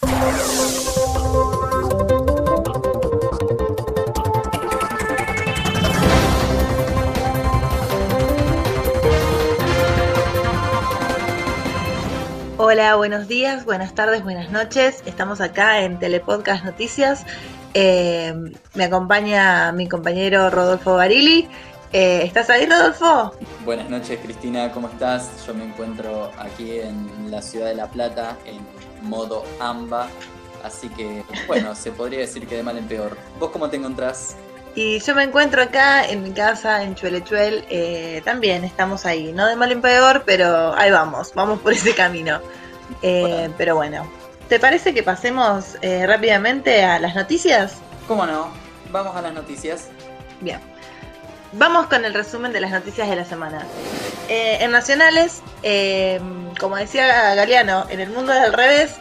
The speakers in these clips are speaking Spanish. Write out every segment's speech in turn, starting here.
Hola, buenos días, buenas tardes, buenas noches. Estamos acá en Telepodcast Noticias. Eh, me acompaña mi compañero Rodolfo Barili. Eh, ¿Estás ahí, Rodolfo? Buenas noches, Cristina, ¿cómo estás? Yo me encuentro aquí en la ciudad de La Plata en modo AMBA, así que, bueno, se podría decir que de mal en peor. ¿Vos cómo te encontrás? Y yo me encuentro acá en mi casa, en Chuelechuel, eh, también estamos ahí, no de mal en peor, pero ahí vamos, vamos por ese camino. Eh, pero bueno, ¿te parece que pasemos eh, rápidamente a las noticias? ¿Cómo no? Vamos a las noticias. Bien. Vamos con el resumen de las noticias de la semana. en Nacionales, como decía Galeano, en el mundo del revés,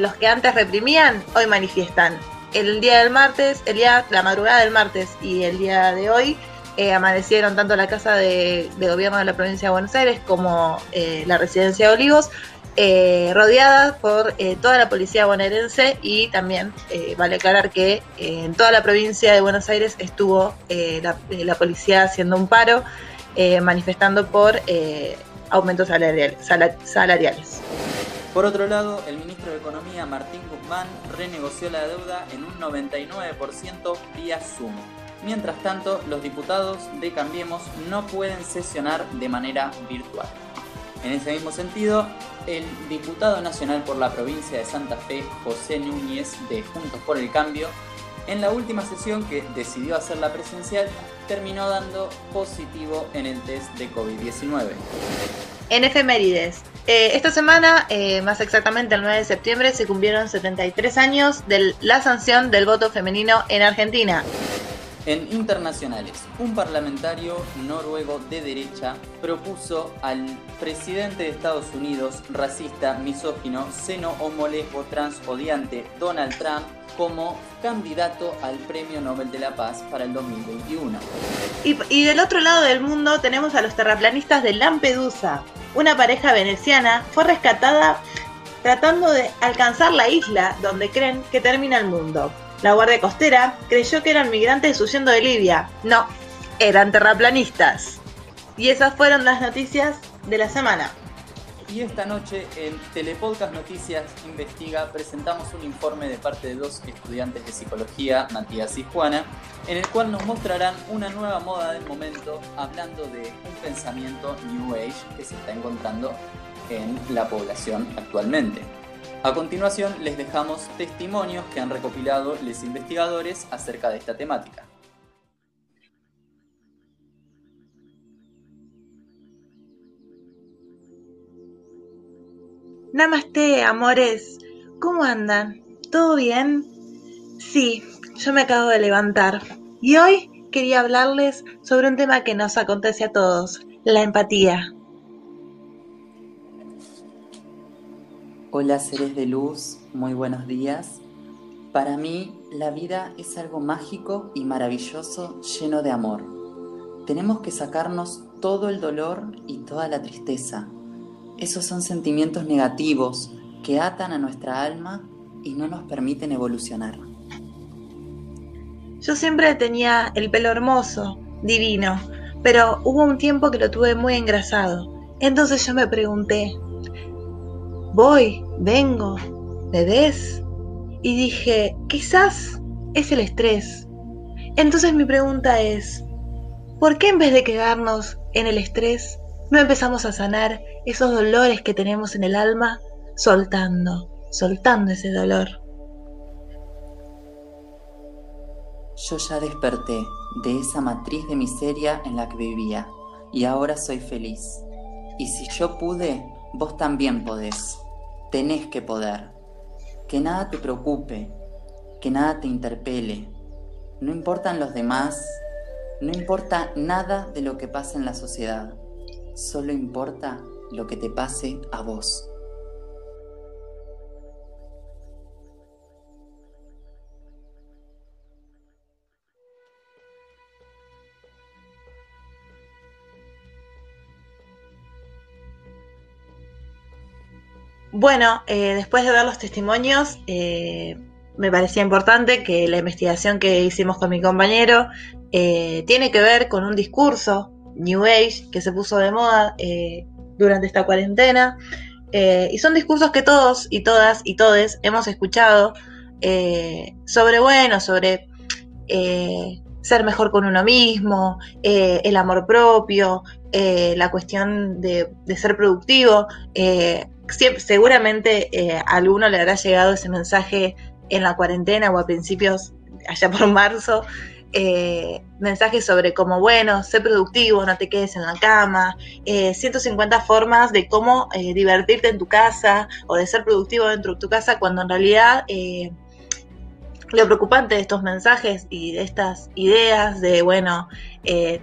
los que antes reprimían, hoy manifiestan el día del martes, el día, la madrugada del martes y el día de hoy eh, amanecieron tanto la Casa de, Gobierno de la Provincia de Buenos Aires como eh, la Residencia de Olivos, eh, rodeadas por toda la policía bonaerense y también vale aclarar que en toda la provincia de Buenos Aires estuvo la, la, policía haciendo un paro, manifestando por aumentos salariales. Por otro lado, el ministro de Economía, Martín Guzmán, renegoció la deuda en un 99% vía Zoom. Mientras tanto, los diputados de Cambiemos no pueden sesionar de manera virtual. En ese mismo sentido, el diputado nacional por la provincia de Santa Fe, José Núñez, de Juntos por el Cambio, en la última sesión que decidió hacerla presencial, terminó dando positivo en el test de COVID-19. En efemérides, eh, esta semana, eh, más exactamente el 9 de septiembre, se cumplieron 73 años de la sanción del voto femenino en Argentina. En internacionales, un parlamentario noruego de derecha propuso al presidente de Estados Unidos, racista, misógino, seno homo lesbo trans odiante, Donald Trump, como candidato al Premio Nobel de la Paz para el 2021. Y, y del otro lado del mundo tenemos a los terraplanistas de Lampedusa, una pareja veneciana fue rescatada tratando de alcanzar la isla donde creen que termina el mundo. La Guardia Costera creyó que eran migrantes huyendo de Libia. No, eran terraplanistas. Y esas fueron las noticias de la semana. Y esta noche en Telepodcast Noticias Investiga presentamos un informe de parte de dos estudiantes de psicología, Matías y Juana, en el cual nos mostrarán una nueva moda del momento hablando de un pensamiento New Age que se está encontrando en la población actualmente. A continuación les dejamos testimonios que han recopilado los investigadores acerca de esta temática. Namaste, amores. ¿Cómo andan? ¿Todo bien? Sí, yo me acabo de levantar. Y hoy quería hablarles sobre un tema que nos acontece a todos, la empatía. Hola seres de luz, muy buenos días. Para mí la vida es algo mágico y maravilloso lleno de amor. Tenemos que sacarnos todo el dolor y toda la tristeza esos son sentimientos negativos que atan a nuestra alma y no nos permiten evolucionar. Yo siempre tenía el pelo hermoso, divino, pero hubo un tiempo que lo tuve muy engrasado. Entonces yo me pregunté, voy, vengo, ¿me? Y dije, quizás es el estrés. Entonces mi pregunta es, ¿por qué en vez de quedarnos en el estrés, no empezamos a sanar esos dolores que tenemos en el alma, soltando, soltando ese dolor. Yo ya desperté de esa matriz de miseria en la que vivía y ahora soy feliz. Y si yo pude, vos también podés. Tenés que poder. Que nada te preocupe, que nada te interpele. No importan los demás, no importa nada de lo que pasa en la sociedad solo importa lo que te pase a vos. Bueno, eh, después de ver los testimonios, eh, me parecía importante que la investigación que hicimos con mi compañero eh, tiene que ver con un discurso New Age que se puso de moda durante esta cuarentena. y son discursos que todos y todas y todes hemos escuchado sobre, bueno, sobre ser mejor con uno mismo, el amor propio, la cuestión de, de ser productivo seguramente eh, a alguno le habrá llegado ese mensaje en la cuarentena o a principios, allá por marzo, eh, mensajes sobre cómo, bueno, sé productivo, no te quedes en la cama, 150 eh, formas de cómo divertirte en tu casa o de ser productivo dentro de tu casa, cuando en realidad lo preocupante de estos mensajes y de estas ideas de, bueno,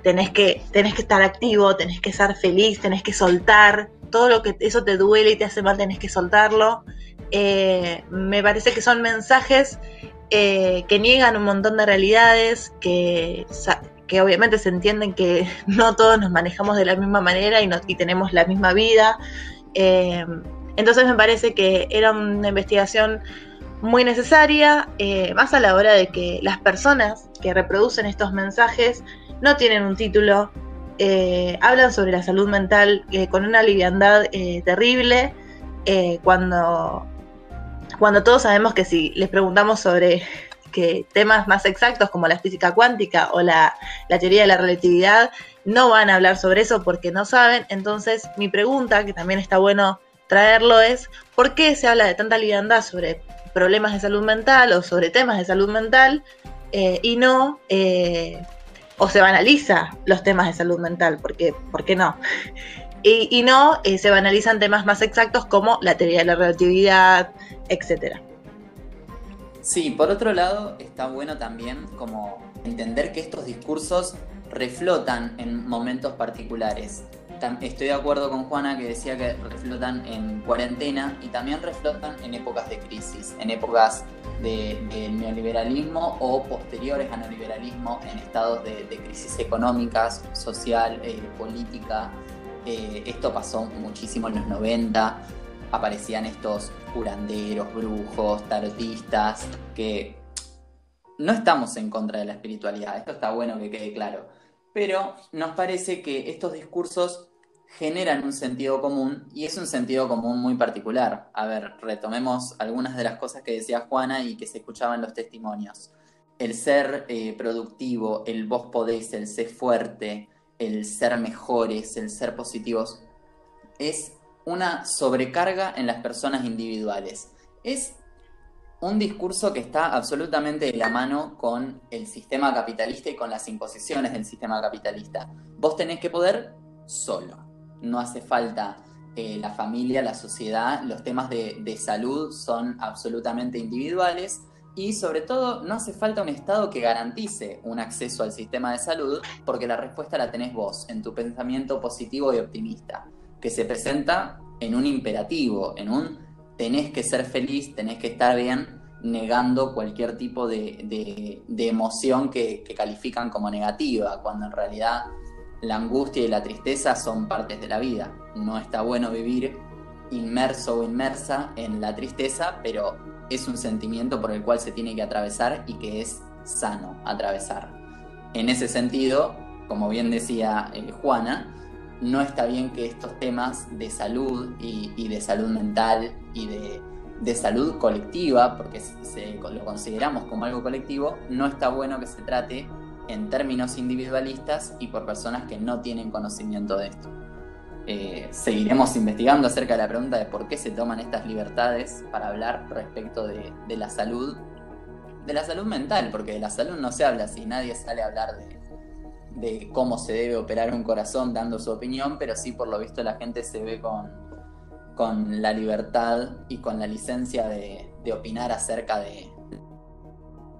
tenés, que, tenés que estar activo, tenés que ser feliz, tenés que soltar, todo lo que eso te duele y te hace mal tenés que soltarlo. Eh, me parece que son mensajes eh, que niegan un montón de realidades, que, que obviamente se entienden que no todos nos manejamos de la misma manera y, y tenemos la misma vida. Eh, entonces me parece que era una investigación muy necesaria, más a la hora de que las personas que reproducen estos mensajes no tienen un título, eh, hablan sobre la salud mental eh, con una liviandad eh, terrible, cuando, cuando todos sabemos que si les preguntamos sobre que temas más exactos como la física cuántica o la, la, teoría de la relatividad, no van a hablar sobre eso porque no saben. Entonces mi pregunta, que también está bueno traerlo, es ¿por qué se habla de tanta liviandad sobre problemas de salud mental o sobre temas de salud mental y no o se banaliza los temas de salud mental, porque, ¿por qué no? Y, no eh, se banalizan temas más exactos como la teoría de la relatividad, etc. Sí, por otro lado, está bueno también como entender que estos discursos reflotan en momentos particulares estoy de acuerdo con Juana que decía que reflotan en cuarentena y también reflotan en épocas de crisis, en épocas de, neoliberalismo o posteriores a neoliberalismo, en estados de, crisis económicas, social, eh, política. Eh, esto pasó muchísimo en los 90, aparecían estos curanderos, brujos, tarotistas, que no estamos en contra de la espiritualidad, esto está bueno que quede claro pero nos parece que estos discursos generan un sentido común y es un sentido común muy particular. A ver, retomemos algunas de las cosas que decía Juana y que se escuchaban los testimonios. El ser eh, productivo, el vos podés, el ser fuerte, el ser mejores, el ser positivos, es una sobrecarga en las personas individuales. Es un discurso que está absolutamente de la mano con el sistema capitalista y con las imposiciones del sistema capitalista. Vos tenés que poder solo no hace falta eh, la familia, la sociedad, los temas de, salud son absolutamente individuales y sobre todo no hace falta un Estado que garantice un acceso al sistema de salud porque la respuesta la tenés vos en tu pensamiento positivo y optimista, que se presenta en un imperativo, en un tenés que ser feliz, tenés que estar bien, negando cualquier tipo de, emoción que, que, califican como negativa, cuando en realidad la angustia y la tristeza son partes de la vida. No está bueno vivir inmerso o inmersa en la tristeza, pero es un sentimiento por el cual se tiene que atravesar y que es sano atravesar. En ese sentido, como bien decía eh, Juana, no está bien que estos temas de salud y, de salud mental y de, salud colectiva, porque se, lo consideramos como algo colectivo, no está bueno que se trate en términos individualistas y por personas que no tienen conocimiento de esto. Eh, seguiremos investigando acerca de la pregunta de por qué se toman estas libertades para hablar respecto de, la salud, de la salud mental, porque de la salud no se habla si nadie sale a hablar de, cómo se debe operar un corazón dando su opinión, pero sí por lo visto la gente se ve con, con la libertad y con la licencia de, opinar acerca de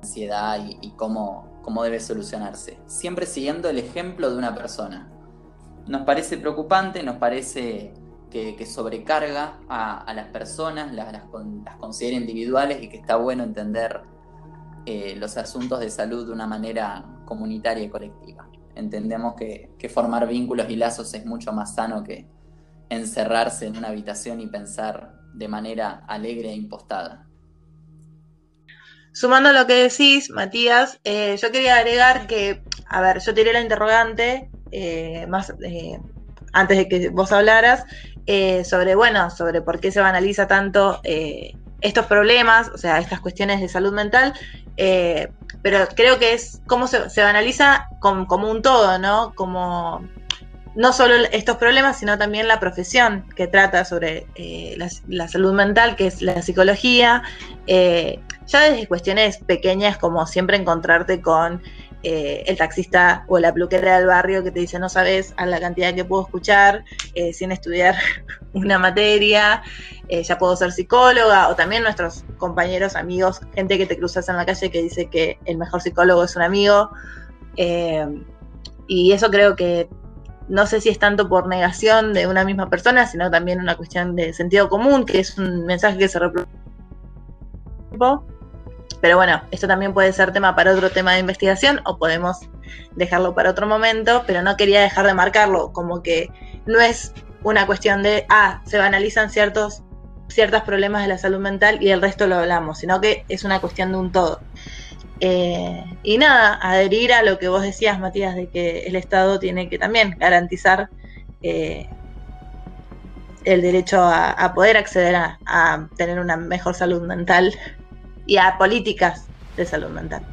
ansiedad y cómo, cómo debe solucionarse, siempre siguiendo el ejemplo de una persona. Nos parece preocupante, nos parece que, sobrecarga a, las personas, las, considera individuales y que está bueno entender eh, los asuntos de salud de una manera comunitaria y colectiva. Entendemos que, formar vínculos y lazos es mucho más sano que encerrarse en una habitación y pensar de manera alegre e impostada. Sumando lo que decís, Matías, eh, yo quería agregar que, a ver, yo tiré la interrogante eh, más eh, antes de que vos hablaras sobre, bueno, sobre por qué se banaliza tanto estos problemas, o sea, estas cuestiones de salud mental, pero creo que es cómo se, se banaliza como, un todo, ¿no? Como no solo estos problemas, sino también la profesión que trata sobre la, salud mental, que es la psicología, ya desde cuestiones pequeñas como siempre encontrarte con eh, el taxista o la peluquera del barrio que te dice no sabes a la cantidad que puedo escuchar eh, sin estudiar una materia, eh, ya puedo ser psicóloga, o también nuestros compañeros, amigos, gente que te cruzas en la calle que dice que el mejor psicólogo es un amigo. y eso creo que no sé si es tanto por negación de una misma persona, sino también una cuestión de sentido común, que es un mensaje que se reproduce pero bueno, esto también puede ser tema para otro tema de investigación o podemos dejarlo para otro momento, pero no quería dejar de marcarlo, como que no es una cuestión de, ah, se banalizan ciertos ciertos problemas de la salud mental y el resto lo hablamos, sino que es una cuestión de un todo. Eh, y nada, adherir a lo que vos decías, Matías, de que el Estado tiene que también garantizar eh, el derecho a, poder acceder a, tener una mejor salud mental y a políticas de salud mental.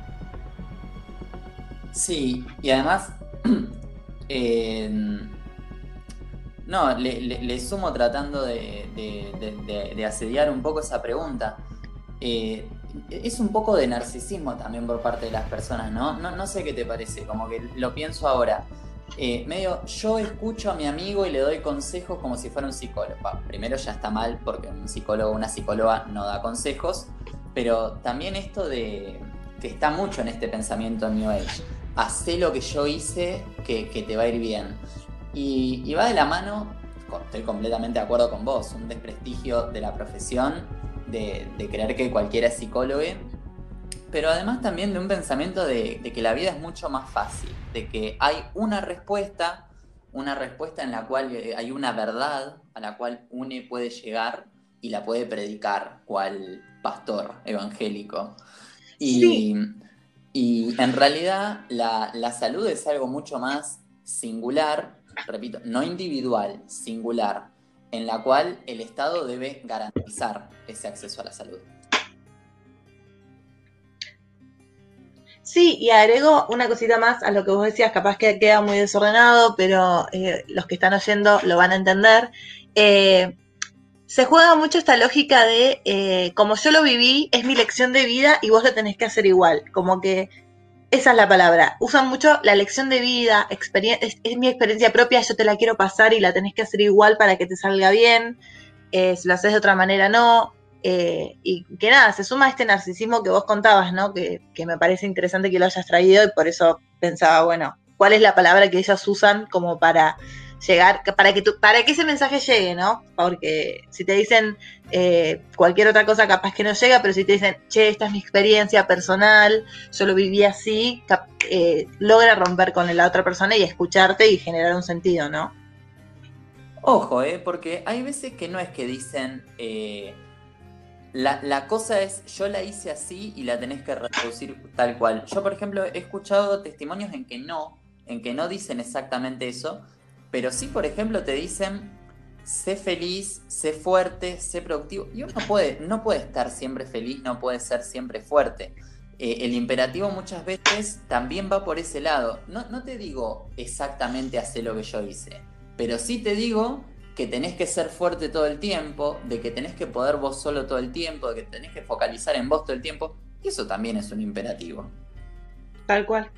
Sí, y además, no, le, sumo tratando de, asediar un poco esa pregunta. Eh, es un poco de narcisismo también por parte de las personas, ¿no? No, no sé qué te parece, como que lo pienso ahora. Eh, medio, yo escucho a mi amigo y le doy consejos como si fuera un psicólogo. primero ya está mal porque un psicólogo o una psicóloga no da consejos, pero también esto de que está mucho en este pensamiento New Age. Hacé lo que yo hice, que, te va a ir bien. Y, va de la mano, estoy completamente de acuerdo con vos, un desprestigio de la profesión, de, creer que cualquiera es psicólogo, pero además también de un pensamiento de, de, que la vida es mucho más fácil, de que hay una respuesta, una respuesta en la cual hay una verdad a la cual uno puede llegar y la puede predicar, cual pastor evangélico. Y, en realidad la, salud es algo mucho más singular, repito, no individual, singular, en la cual el Estado debe garantizar ese acceso a la salud. Sí, y agrego una cosita más a lo que vos decías, capaz que queda muy desordenado, pero eh, los que están oyendo lo van a entender. Eh, se juega mucho esta lógica de, eh, como yo lo viví, es mi lección de vida y vos lo tenés que hacer igual. Como que esa es la palabra. Usan mucho la lección de vida, es, mi experiencia propia, yo te la quiero pasar y la tenés que hacer igual para que te salga bien. Eh, si lo haces de otra manera, no. Eh, y que nada, se suma a este narcisismo que vos contabas, ¿no? Que, que me parece interesante que lo hayas traído y por eso pensaba, bueno, ¿cuál es la palabra que ellos usan como para llegar, para que, tu, para que ese mensaje llegue, ¿no? Porque si te dicen eh, cualquier otra cosa, capaz que no llega, pero si te dicen, che, esta es mi experiencia personal, yo lo viví así, eh, logra romper con la otra persona y escucharte y generar un sentido, ¿no? Ojo, ¿eh? Porque hay veces que no es que dicen, eh, la, la, cosa es, yo la hice así y la tenés que reproducir tal cual. Yo, por ejemplo, he escuchado testimonios en que no, en que no dicen exactamente eso, pero sí, por ejemplo, te dicen, sé feliz, sé fuerte, sé productivo. Y uno puede, no puede estar siempre feliz, no puede ser siempre fuerte. Eh, el imperativo muchas veces también va por ese lado. No, no te digo exactamente hacer lo que yo hice, pero sí te digo que tenés que ser fuerte todo el tiempo, de que tenés que poder vos solo todo el tiempo, de que tenés que focalizar en vos todo el tiempo. Y eso también es un imperativo. Tal cual.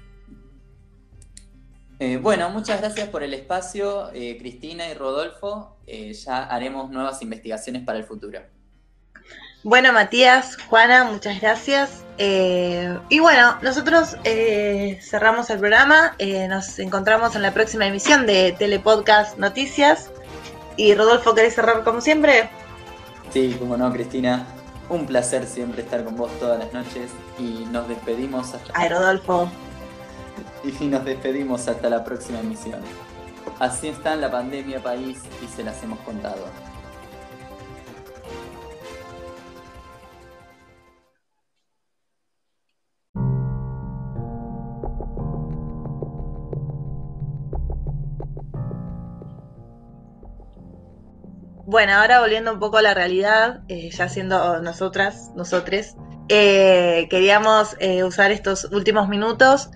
Eh, bueno, muchas gracias por el espacio, eh, Cristina y Rodolfo. Eh, ya haremos nuevas investigaciones para el futuro. Bueno, Matías, Juana, muchas gracias. y bueno, nosotros cerramos el programa. nos encontramos en la próxima emisión de Telepodcast Noticias. Y Rodolfo, ¿querés cerrar como siempre? Sí, como no, Cristina. Un placer siempre estar con vos todas las noches y nos despedimos hasta. Ay, Rodolfo y nos despedimos hasta la próxima emisión. Así está en la pandemia país y se las hemos contado. Bueno, ahora volviendo un poco a la realidad, eh, ya siendo nosotras, nosotres, eh, queríamos eh, usar estos últimos minutos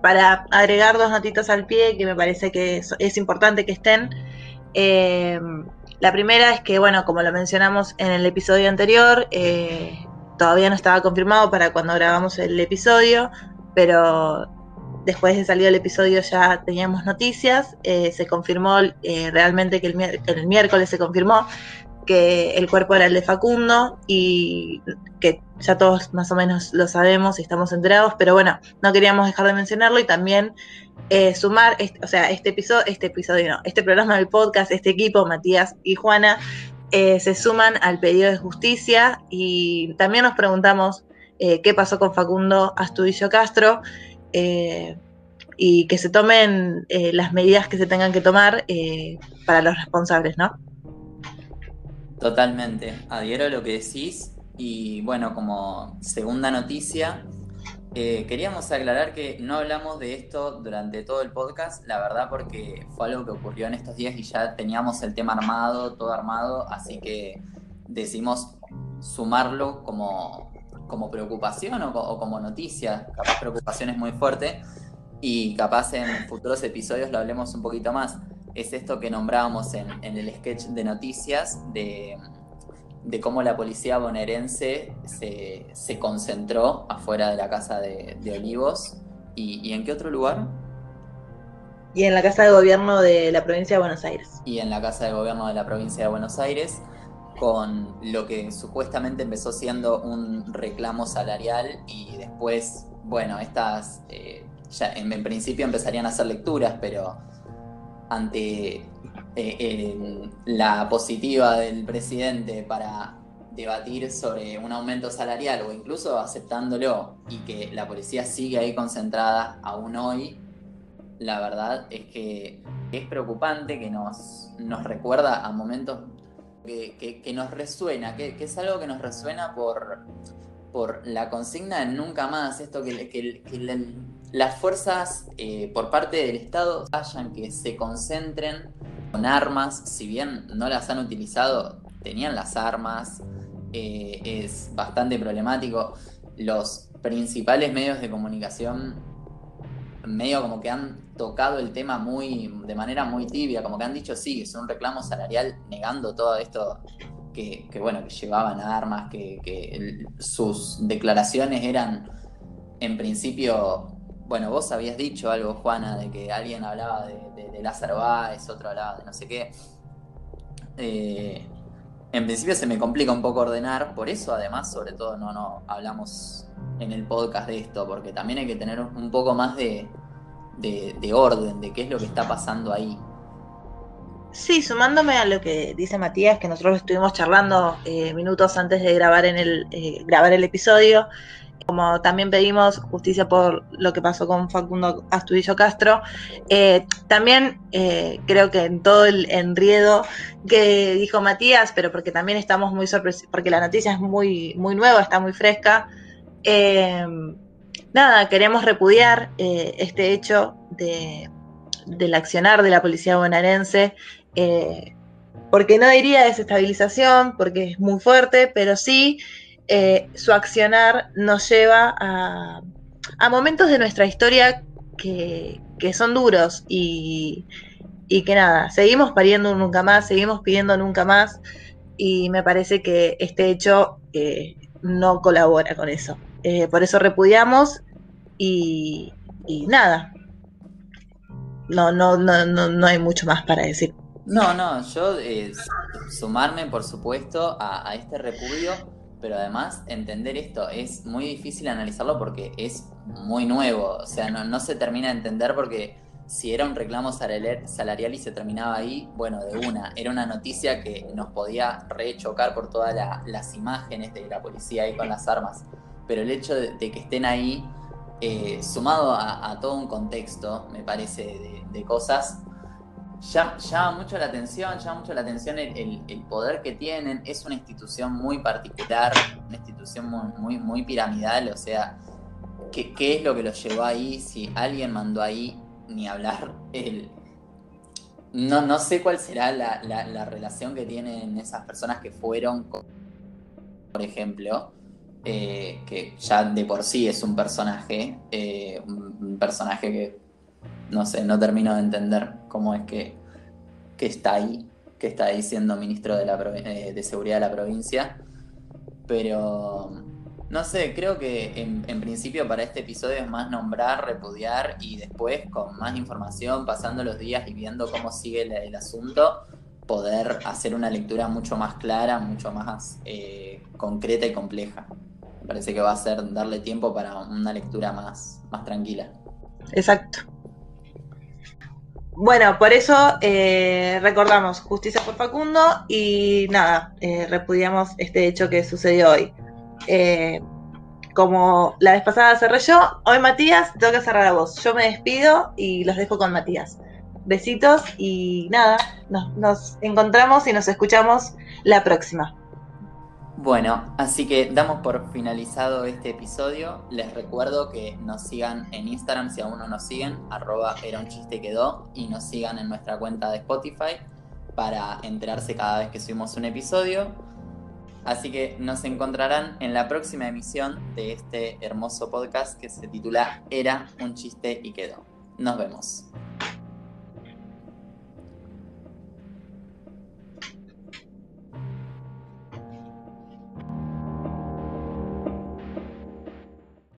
para agregar dos notitas al pie que me parece que es, importante que estén. la primera es que, bueno, como lo mencionamos en el episodio anterior, todavía no estaba confirmado para cuando grabamos el episodio, pero después de salir el episodio ya teníamos noticias, eh, se confirmó eh, realmente que el, miércoles se confirmó que el cuerpo era el de Facundo y que ya todos más o menos lo sabemos y estamos enterados, pero bueno, no queríamos dejar de mencionarlo y también eh, sumar, o sea, este episodio, este episodio no, este programa del podcast, este equipo, Matías y Juana, se suman al pedido de justicia y también nos preguntamos qué pasó con Facundo Astudillo Castro. Eh, y que se tomen eh, las medidas que se tengan que tomar eh, para los responsables, ¿no? Totalmente, adhiero a lo que decís. Y bueno, como segunda noticia, queríamos aclarar que no hablamos de esto durante todo el podcast, la verdad porque fue algo que ocurrió en estos días y ya teníamos el tema armado, todo armado, así que decidimos sumarlo como como preocupación o, como noticia, capaz preocupación es muy fuerte, y capaz en futuros episodios lo hablemos un poquito más. Es esto que nombrábamos en, el sketch de noticias de, cómo la policía bonaerense se, concentró afuera de la casa de, Olivos. ¿Y, en qué otro lugar? Y en la casa de gobierno de la provincia de Buenos Aires. Y en la casa de gobierno de la provincia de Buenos Aires con lo que supuestamente empezó siendo un reclamo salarial y después, bueno, estas eh, ya en, principio empezarían a hacer lecturas, pero ante eh, la positiva del presidente para debatir sobre un aumento salarial o incluso aceptándolo y que la policía sigue ahí concentrada aún hoy, la verdad es que es preocupante que nos, nos recuerda a momentos que, nos resuena, que, es algo que nos resuena por, por la consigna de nunca más, esto que, las fuerzas eh, por parte del Estado vayan, que se concentren con armas, si bien no las han utilizado, tenían las armas, eh, es bastante problemático. Los principales medios de comunicación medio como que han tocado el tema muy de manera muy tibia, como que han dicho sí, es un reclamo salarial negando todo esto que, bueno, que llevaban armas, que, sus declaraciones eran en principio, bueno, vos habías dicho algo, Juana, de que alguien hablaba de, Lázaro Báez, otro hablaba de no sé qué. Eh, en principio se me complica un poco ordenar, por eso además, sobre todo, no, no hablamos en el podcast de esto, porque también hay que tener un poco más de, de, orden, de qué es lo que está pasando ahí. Sí, sumándome a lo que dice Matías, que nosotros estuvimos charlando eh, minutos antes de grabar el eh, grabar el episodio, como también pedimos justicia por lo que pasó con Facundo Astudillo Castro, eh, también creo que en todo el enriedo que dijo Matías, pero porque también estamos muy sorprendidos, porque la noticia es muy, muy nueva, está muy fresca, nada, queremos repudiar este hecho de, del accionar de la policía bonaerense, eh, porque no diría desestabilización, porque es muy fuerte, pero sí eh, su accionar nos lleva a, momentos de nuestra historia que, son duros y, y, que nada, seguimos pariendo nunca más, seguimos pidiendo nunca más y me parece que este hecho no colabora con eso. por eso repudiamos y, nada. No, no, no, no, hay mucho más para decir. No, no, yo eh, sumarme, por supuesto, a, este repudio, pero además entender esto es muy difícil analizarlo porque es muy nuevo, o sea, no, se termina de entender porque si era un reclamo salarial y se terminaba ahí, bueno, de una, era una noticia que nos podía rechocar por todas las imágenes de la policía ahí con las armas, pero el hecho de que estén ahí eh, sumado a, todo un contexto, me parece, de, cosas, llama, mucho la atención, llama mucho la atención el, poder que tienen. Es una institución muy particular, una institución muy, muy, piramidal, o sea, ¿qué, es lo que los llevó ahí? Si alguien mandó ahí, ni hablar, el, no, no sé cuál será la, relación que tienen esas personas que fueron, por ejemplo, eh, que ya de por sí es un personaje, eh, un personaje que, no sé, no termino de entender cómo es que, que está ahí, que está ahí siendo ministro de, la, eh, de Seguridad de la provincia, pero no sé, creo que en, principio para este episodio es más nombrar, repudiar y después con más información, pasando los días y viendo cómo sigue el, asunto, poder hacer una lectura mucho más clara, mucho más eh, concreta y compleja. Me parece que va a ser darle tiempo para una lectura más, más tranquila. Exacto. Bueno, por eso eh, recordamos justicia por Facundo y nada, eh, repudiamos este hecho que sucedió hoy. Eh, como la vez pasada cerré yo, hoy Matías, tengo que cerrar a vos. Yo me despido y los dejo con Matías. Besitos y nada, nos, encontramos y nos escuchamos la próxima. Bueno, así que damos por finalizado este episodio. Les recuerdo que nos sigan en Instagram si aún no nos siguen, arroba era un chiste quedó, y nos sigan en nuestra cuenta de Spotify para enterarse cada vez que subimos un episodio. Así que nos encontrarán en la próxima emisión de este hermoso podcast que se titula Era un chiste y quedó. Nos vemos.